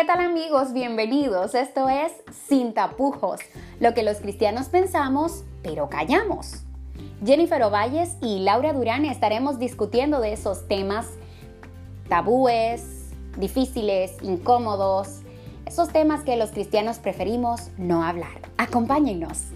¿Qué tal amigos? Bienvenidos. Esto es Sin tapujos, lo que los cristianos pensamos, pero callamos. Jennifer Ovalles y Laura Durán estaremos discutiendo de esos temas tabúes, difíciles, incómodos, esos temas que los cristianos preferimos no hablar. Acompáñennos.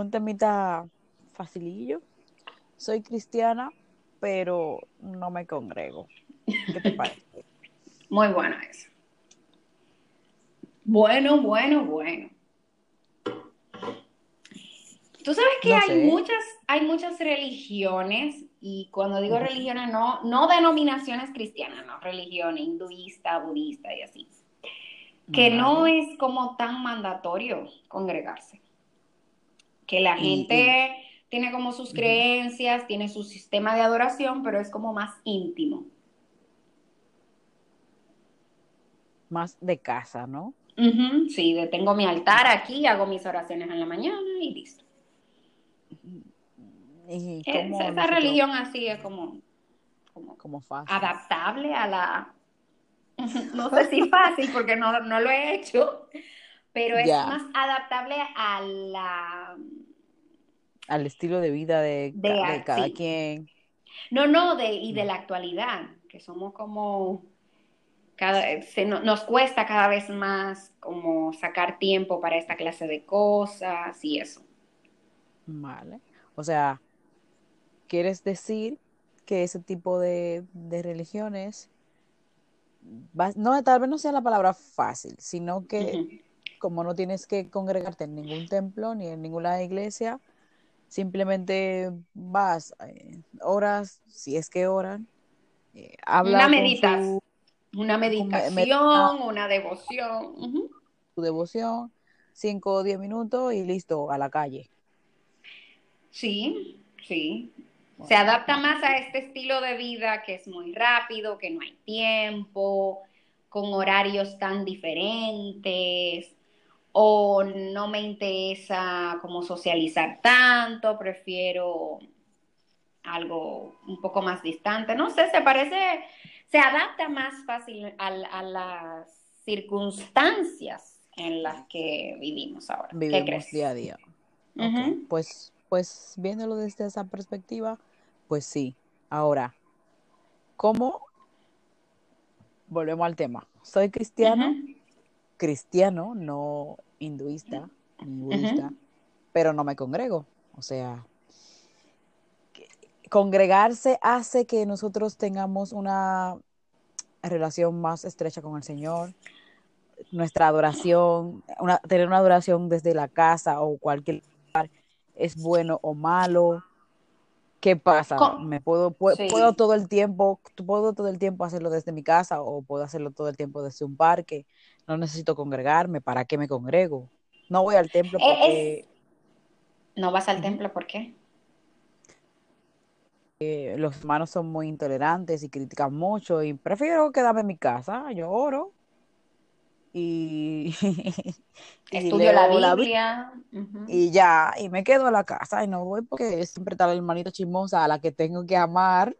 Un temita facilillo. Soy cristiana, pero no me congrego. ¿Qué te parece? Muy bueno eso. Bueno, bueno, bueno. Tú sabes que hay muchas, hay muchas religiones, y cuando digo religiones, no, no denominaciones cristianas, no, religión hinduista, budista y así, que no es como tan mandatorio congregarse que la gente tiene como sus creencias, tiene su sistema de adoración, pero es como más íntimo. Más de casa, ¿no? Sí, tengo mi altar aquí, hago mis oraciones en la mañana y listo. ¿Y esa religión así es como, como, fácil. adaptable a la... no sé si fácil porque no, no lo he hecho, pero es más adaptable a la... Al estilo de vida de, cada quien. No, no, de, y de la actualidad, que somos como... Cada, se, nos cuesta cada vez más como sacar tiempo para esta clase de cosas y eso. Vale. O sea, ¿quieres decir que ese tipo de, religiones, no, tal vez no sea la palabra fácil, sino que como no tienes que congregarte en ningún templo ni en ninguna iglesia, simplemente vas, eh, oras, si es que oran, eh, una meditación, una meditación, una devoción. Tu devoción, cinco o diez minutos y listo, a la calle. Sí, sí. Se adapta más a este estilo de vida que es muy rápido, que no hay tiempo, con horarios tan diferentes, o no me interesa como socializar tanto, prefiero algo un poco más distante. No sé, se parece, se adapta más fácil a, las circunstancias en las que vivimos ahora. Vivimos día a día. Pues, pues viéndolo desde esa perspectiva, pues sí. Ahora, ¿cómo? Volvemos al tema. Soy cristiano, cristiano, no hinduista ni budista, pero no me congrego. O sea, congregarse hace que nosotros tengamos una relación más estrecha con el Señor, nuestra adoración, una, tener una adoración desde la casa o cualquier lugar es bueno o malo. ¿Qué pasa? ¿Me puedo, puedo, todo el tiempo, puedo todo el tiempo hacerlo desde mi casa o puedo hacerlo todo el tiempo desde un parque? No necesito congregarme, ¿para qué me congrego? No voy al templo eh, porque... ¿No vas al templo por qué? Eh, los hermanos son muy intolerantes y critican mucho y prefiero quedarme en mi casa, yo oro y, estudio la Biblia, y ya, y me quedo en la casa y no voy porque siempre está la hermanita chismosa a la que tengo que amar.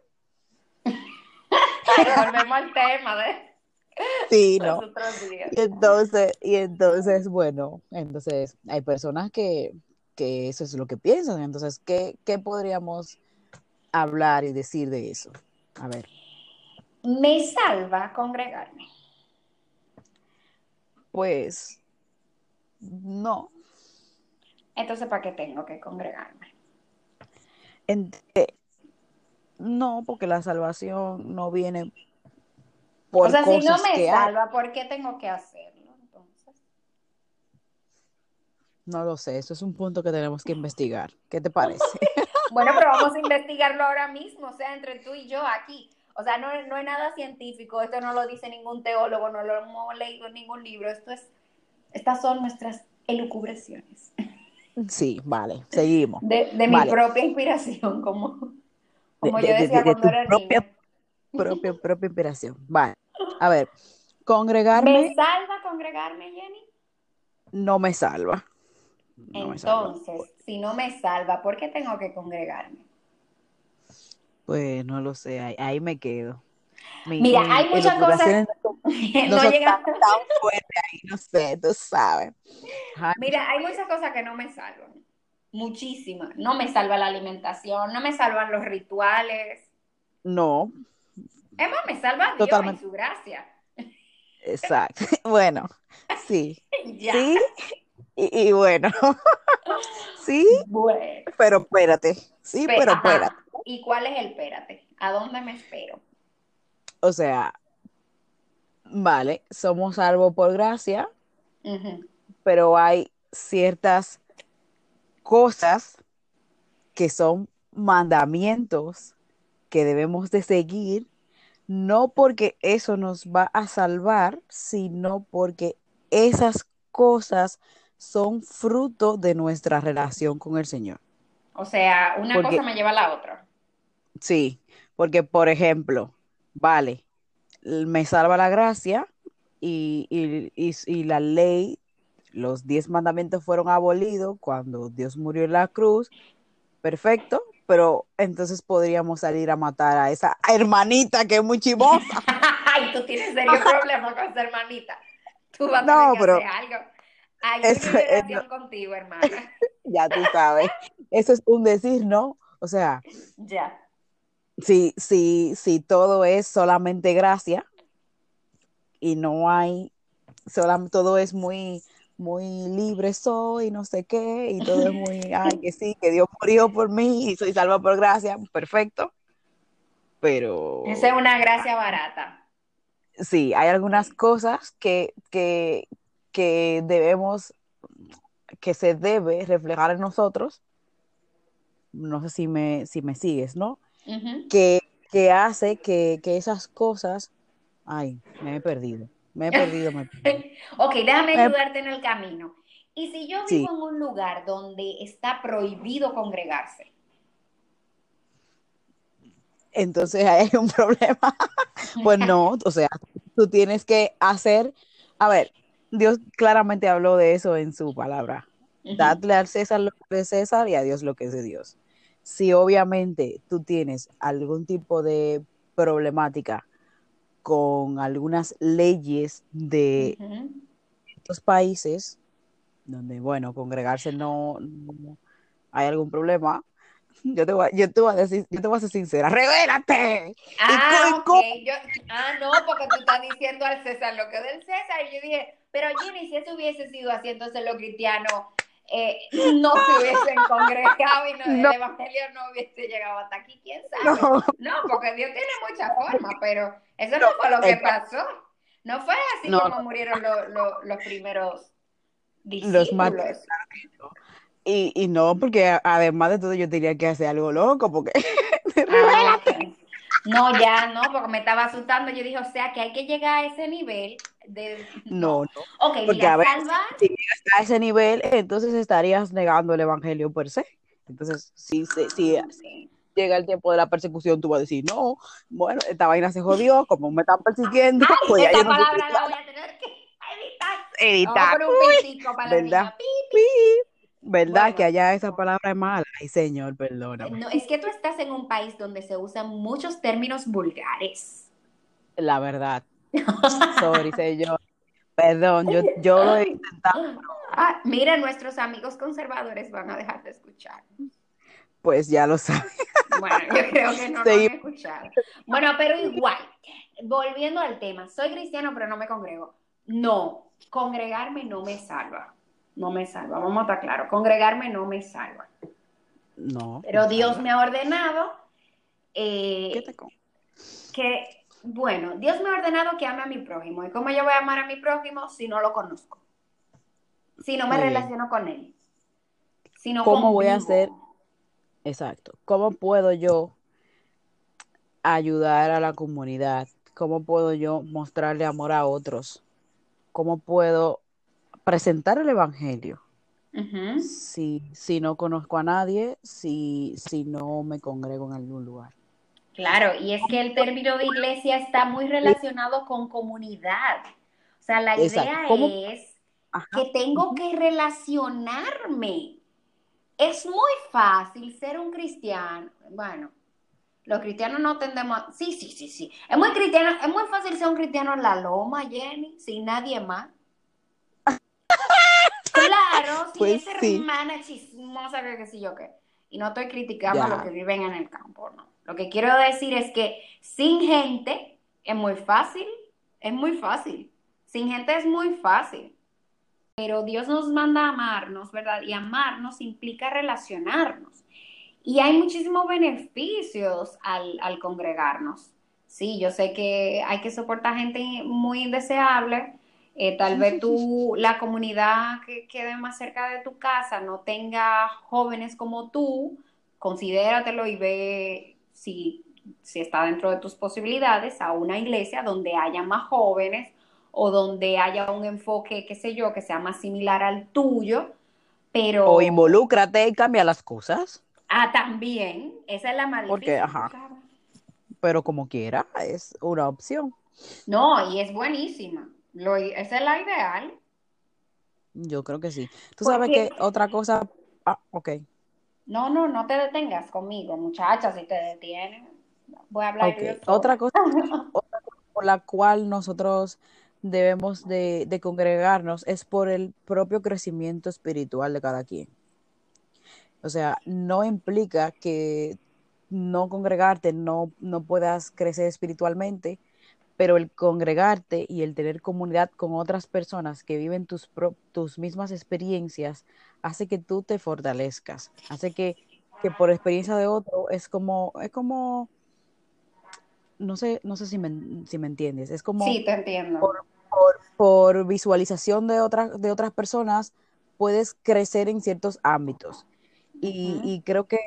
volvemos al tema de Sí, ¿no? Y entonces, y entonces, bueno, entonces hay personas que, que eso es lo que piensan. Entonces, ¿qué, ¿qué podríamos hablar y decir de eso? A ver. Me salva congregarme. Pues no. Entonces, ¿para qué tengo que congregarme? no, porque la salvación no viene por O sea, si no me salva, ¿por qué tengo que hacerlo entonces? No lo sé, eso es un punto que tenemos que investigar. ¿Qué te parece? bueno, pero vamos a investigarlo ahora mismo, o sea, entre tú y yo aquí. O sea, no, no es nada científico, esto no lo dice ningún teólogo, no lo hemos leído en ningún libro, esto es, estas son nuestras elucubraciones. Sí, vale, seguimos. De, mi propia inspiración, como, como yo decía cuando era propia, propia, propia inspiración. Vale, a ver, Congregarme ¿Me salva congregarme, Jenny? no me salva. No me salva. Entonces, si no me salva, ¿por qué tengo que congregarme? Pues no lo sé, ahí, ahí me quedo. Mi- Mira, mi hay muchas cosas. no No tan, tan fuertes ahí, no sé, tú sabes. Ajá, Mira, hay muchas cosas que no me salvan. Muchísimas. No me salva la alimentación, no me salvan los rituales. No, Es más, me salva Dios Totalmente. y su gracia. exacto. Bueno, sí, Ya. sí, y, y bueno, sí, Bueno. pero espérate, sí, Pe- pero ajá. espérate. ¿Y cuál es el espérate? ¿A dónde me espero? O sea, vale, somos salvos por gracia, pero hay ciertas cosas que son mandamientos que debemos de seguir, no porque eso nos va a salvar, sino porque esas cosas son fruto de nuestra relación con el Señor. O sea, una Porque- cosa me lleva a la otra. Sí, porque por ejemplo, vale, me salva la gracia y, y- y- y la ley, los diez mandamientos fueron abolidos cuando Dios murió en la cruz, perfecto, pero entonces podríamos salir a matar a esa hermanita que es muy chivosa. Ay, tú tienes serio problema con esa hermanita. Tú vas a No, tener que pero- hacer algo. Hay Eso una es- relación contigo, hermana. Ya tú sabes, eso es un decir, ¿no? O sea, Ya. si, si, si todo es solamente gracia y no hay, solam- todo es muy, muy libre soy, no sé qué, y todo es muy, ay, que sí, que Dios murió por mí y soy salva por gracia, perfecto. Pero Esa es una gracia barata. sí, hay algunas cosas que, que, que debemos, que se debe reflejar en nosotros. No sé si me, si me sigues, ¿no? Que, que hace que, que esas cosas, ay, me he perdido, me he perdido, me he perdido. Ok, déjame Eh, ayudarte en el camino. Y si yo Sí. vivo en un lugar donde está prohibido congregarse, Entonces ahí hay un problema. Pues no, o sea, tú tienes que hacer, a ver, Dios claramente habló de eso en su palabra. Ujú. Dadle al César lo que es César y a Dios lo que es de Dios. Si obviamente tú tienes algún tipo de problemática con algunas leyes de Ujú. estos países donde, bueno, congregarse no, no hay algún problema, yo te voy, a- yo te voy a decir, yo te voy a ser sincera, ¡revélate! Ah, y ok. cómo- Yo, ah, no, porque tú estás diciendo al César lo que es del César. Y yo dije, pero Jimmy, si eso hubiese sido así, entonces los cristianos eh, no se hubiesen congregado y no- No. el evangelio no hubiese llegado hasta aquí. ¿Quién sabe? No, No, porque Dios tiene muchas formas, pero eso no fue lo que pasó. No fue así No, como no. murieron los, los, los primeros Los discípulos. y, y no, porque además de todo yo tenía que hacer algo loco, porque Ah. No, ya no, porque me estaba asustando. Yo dije, o sea, que hay que llegar a ese nivel de... no, no. Ok, Porque, mira, a ver, salvar... Si llegas a ese nivel, entonces estarías negando el evangelio per se. Entonces, si, si, si llega el tiempo de la persecución, tú vas a decir, no, bueno, esta vaina se jodió, como me están persiguiendo, pues ya Esa yo no sé palabra qué la voy a tener que editar. Editar. pitico para ¿verdad? ¿Verdad? Bueno. que allá esa palabra es mala. Ay, señor, perdóname. No, es que tú estás en un país donde se usan muchos términos vulgares. La verdad. Sorry, señor. Perdón, yo, yo lo he intentado, Ah, mira, nuestros amigos conservadores van a dejar de escuchar. pues ya lo sabes. Bueno, yo creo que no lo han escuchado. Bueno, pero igual, volviendo al tema, soy cristiano pero no me congrego. No, congregarme no me salva. No me salva, vamos a estar claros. Congregarme no me salva. No. Pero Dios me ha ordenado eh, ¿Qué te con- que, bueno, Dios me ha ordenado que ame a mi prójimo. ¿Y cómo yo voy a amar a mi prójimo si no lo conozco? Si no me Muy bien. relaciono con él. Si no ¿Cómo voy a hacer? Exacto. ¿Cómo puedo yo ayudar a la comunidad? ¿Cómo puedo yo mostrarle amor a otros? ¿Cómo puedo presentar el evangelio? Si, si no conozco a nadie, si, si no me congrego en algún lugar. Claro, y es que el término de iglesia está muy relacionado con comunidad. O sea, la idea es que tengo que relacionarme. Es muy fácil ser un cristiano. Bueno, los cristianos no tendemos. Sí, sí, sí, sí. Es muy cristiano, es muy fácil ser un cristiano en la loma, Jenny, sin nadie más. claro, si pues esa hermana chismosa que qué sé yo qué. Y no estoy criticando a los que viven en el campo, no. Lo que quiero decir es que sin gente es muy fácil, es muy fácil. Sin gente es muy fácil. Pero Dios nos manda a amarnos, ¿verdad? Y amarnos implica relacionarnos. Y hay muchísimos beneficios al, al congregarnos. Sí, yo sé que hay que soportar gente muy indeseable. Eh, tal vez tú, la comunidad que quede más cerca de tu casa no tenga jóvenes como tú, considératelo y ve si, si está dentro de tus posibilidades a una iglesia donde haya más jóvenes o donde haya un enfoque, qué sé yo, que sea más similar al tuyo, pero... O involúcrate y cambia las cosas. Ah, también. Esa es la más Porque, ajá. Pero como quiera, es una opción. No, y es buenísima. Lo, esa es la ideal. Yo creo que sí. Tú sabes que otra cosa. Ah, ok. No, no, no te detengas conmigo, muchacha, si te detienes. Voy a hablar okay. Otra cosa, otra cosa por la cual nosotros debemos de, de congregarnos es por el propio crecimiento espiritual de cada quien. O sea, no implica que no congregarte no, no puedas crecer espiritualmente, pero el congregarte y el tener comunidad con otras personas que viven tus, tus mismas experiencias hace que tú te fortalezcas, hace que, que por experiencia de otro es como, es como, no sé, no sé si me, si me entiendes, es como... Sí, te entiendo. Por, por, visualización de otras, de otras personas puedes crecer en ciertos ámbitos. Y, creo que,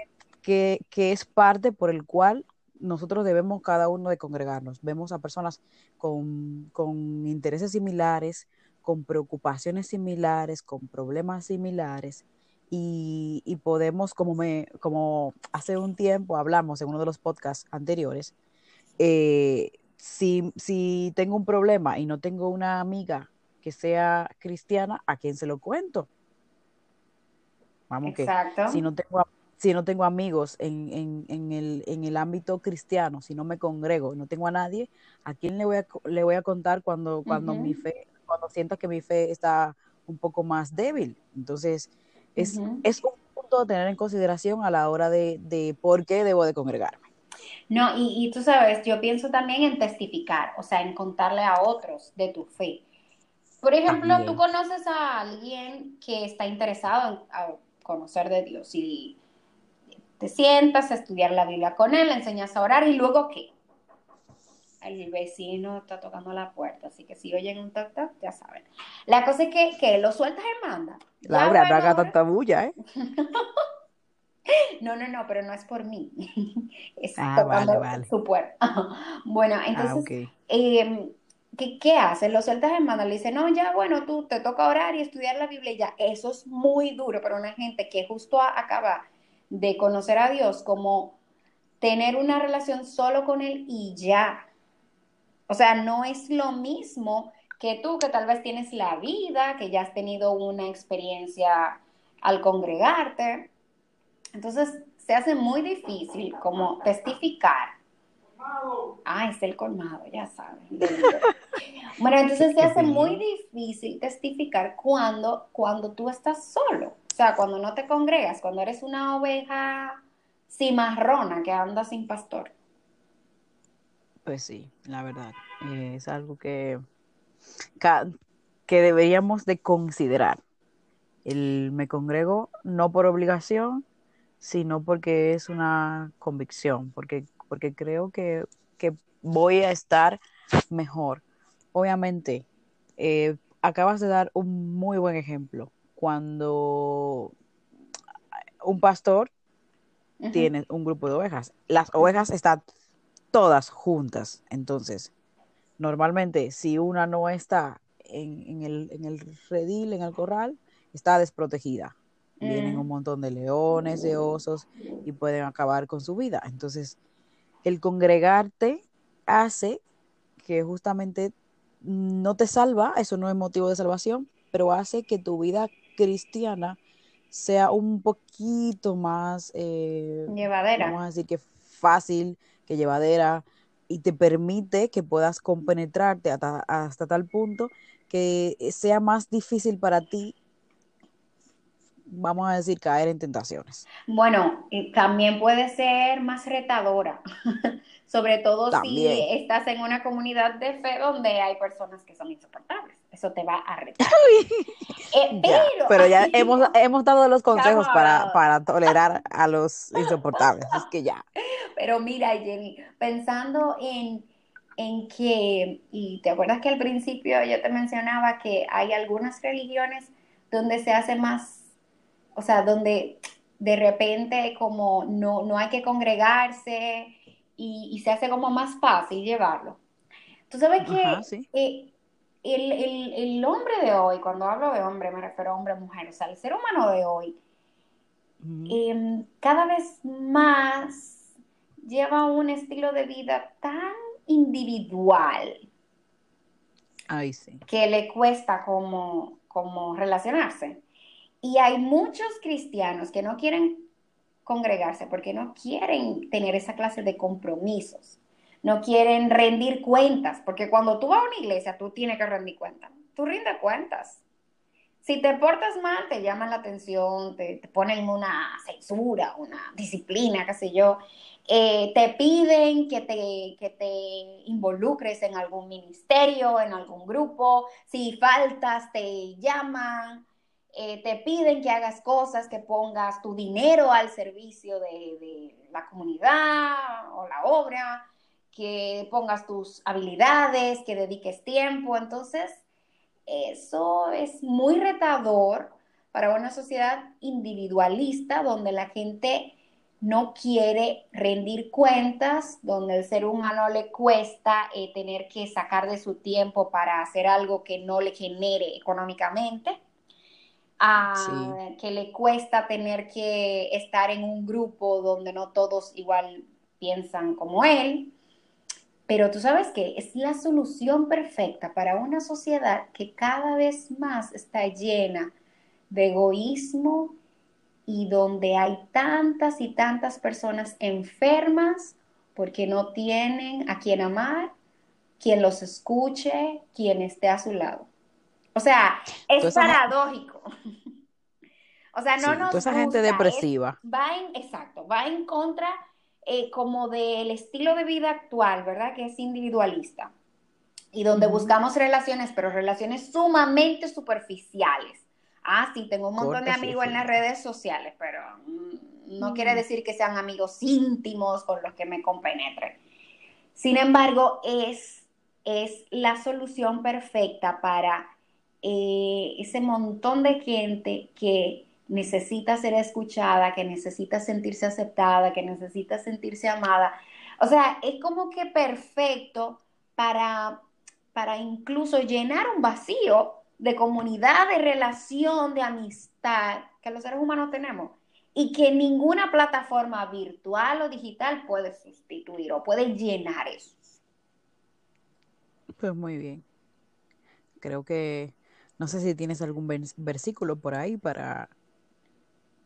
que, es parte por el cual nosotros debemos cada uno de congregarnos. Vemos a personas con, con intereses similares, con preocupaciones similares, con problemas similares. Y, y, podemos, como, me, como hace un tiempo hablamos en uno de los podcasts anteriores, eh, si, si tengo un problema y no tengo una amiga que sea cristiana, ¿a quién se lo cuento? Vamos Exacto. que si no tengo, si no tengo amigos en, en, en, el, en el ámbito cristiano, si no me congrego, no tengo a nadie, ¿a quién le voy a, le voy a contar cuando, cuando mi fe, cuando sienta que mi fe está un poco más débil? Entonces, es, es un punto a tener en consideración a la hora de, de por qué debo de congregarme. No, y, y, tú sabes, yo pienso también en testificar, o sea, en contarle a otros de tu fe. Por ejemplo, tú conoces a alguien que está interesado en, conocer de Dios y te sientas a estudiar la Biblia con él, le enseñas a orar y luego qué? El vecino está tocando la puerta, así que si oyen un toc toc, ya saben. La cosa es que, que lo sueltas y manda. Laura, no haga tanta bulla, ¿eh? No, no, no, pero no es por mí. Es ah, tocando su puerta. bueno, ah, entonces, em, ¿qué, ¿qué, hace? Lo sueltas en mano, le dice, no, ya, bueno, tú te toca orar y estudiar la Biblia ya. Eso es muy duro para una gente que justo acaba de conocer a Dios, como tener una relación solo con Él y ya. O sea, no es lo mismo que tú, que tal vez tienes la vida, que ya has tenido una experiencia al congregarte. Entonces, se hace muy difícil como testificar Ah, es el colmado, ya saben. bueno, entonces se hace muy difícil testificar cuando, cuando tú estás solo. O sea, cuando no te congregas, cuando eres una oveja cimarrona que anda sin pastor. Pues sí, la verdad. es algo que, que deberíamos de considerar. El me congrego no por obligación, sino porque es una convicción, porque porque creo que, voy a estar mejor. Obviamente, eh, acabas de dar un muy buen ejemplo. Cuando un pastor tiene un grupo de ovejas, las ovejas están todas juntas. Entonces, normalmente, si una no está en, el, en el redil, en el corral, está desprotegida. Vienen mm. un montón de leones, de osos y pueden acabar con su vida. Entonces, el congregarte hace que justamente no te salva, eso no es motivo de salvación, pero hace que tu vida cristiana sea un poquito más eh, llevadera. Vamos a decir que fácil, que llevadera, y te permite que puedas compenetrarte hasta, hasta tal punto que sea más difícil para ti vamos a decir, caer en tentaciones. Bueno, también puede ser más retadora, sobre todo si estás en una comunidad de fe donde hay personas que son insoportables. Eso te va a retar. Eh, pero, ya hemos, hemos dado los consejos para, para, tolerar a los insoportables. es que ya. Pero mira, Jenny, pensando en, en que, y te acuerdas que al principio yo te mencionaba que hay algunas religiones donde se hace más, o sea, donde de repente como no, no hay que congregarse y, se hace como más fácil llevarlo. Tú sabes que eh, el, hombre de hoy, cuando hablo de hombre me refiero a hombre, mujer, o sea, el ser humano de hoy, em, cada vez más lleva un estilo de vida tan individual que le cuesta como, como relacionarse. Y hay muchos cristianos que no quieren congregarse porque no quieren tener esa clase de compromisos no quieren rendir cuentas, porque cuando tú vas a una iglesia, tú tienes que rendir cuentas. Tú rindes cuentas. Si te portas mal, te llaman la atención, te, ponen una censura, una disciplina, qué sé yo. Eh, te piden que te, que te involucres en algún ministerio, en algún grupo. Si faltas, te llaman. Eh, te piden que hagas cosas, que pongas tu dinero al servicio de, de la comunidad o la obra que pongas tus habilidades, que dediques tiempo. Entonces, eso es muy retador para una sociedad individualista donde la gente no quiere rendir cuentas, donde el ser humano le cuesta eh, tener que sacar de su tiempo para hacer algo que no le genere económicamente, ah, que le cuesta tener que estar en un grupo donde no todos igual piensan como él. Pero tú sabes que es la solución perfecta para una sociedad que cada vez más está llena de egoísmo y donde hay tantas y tantas personas enfermas porque no tienen a quien amar, quien los escuche, quien esté a su lado. O sea, es paradójico. o sea, no nos esa gente depresiva. va en, exacto, va en contra eh, como del estilo de vida actual, ¿verdad? Que es individualista. Y donde buscamos relaciones, pero relaciones sumamente superficiales. Ah, sí, tengo un montón de amigos en las redes sociales, pero mm, no quiere decir que sean amigos íntimos con los que me compenetren. Sin embargo, es, es la solución perfecta para eh, ese montón de gente que necesita ser escuchada, que necesita sentirse aceptada, que necesita sentirse amada. O sea, es como que perfecto para, para incluso llenar un vacío de comunidad, de relación, de amistad que los seres humanos tenemos y que ninguna plataforma virtual o digital puede sustituir o puede llenar eso. Pues muy bien. Creo que no sé si tienes algún versículo por ahí para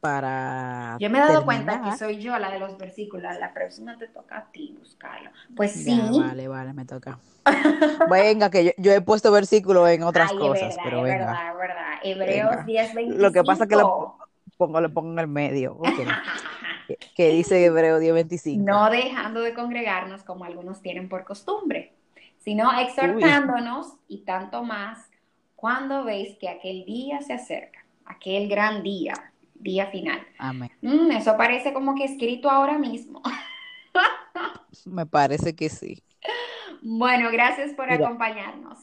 para. Yo me he dado cuenta que soy yo la de los versículos. La próxima te toca a ti buscarlo. Pues sí. vale, vale, me toca. venga, que yo, he puesto versículos en otras cosas, verdad, pero venga. verdad, es verdad. Hebreos 10, 25. Lo que pasa es que lo pongo, lo pongo en el medio. que, dice Hebreo 10, 25. No dejando de congregarnos como algunos tienen por costumbre, sino exhortándonos y tanto más cuando veis que aquel día se acerca, aquel gran día día final. Amén. Mm, eso parece como que escrito ahora mismo. Me parece que sí. Bueno, gracias por acompañarnos.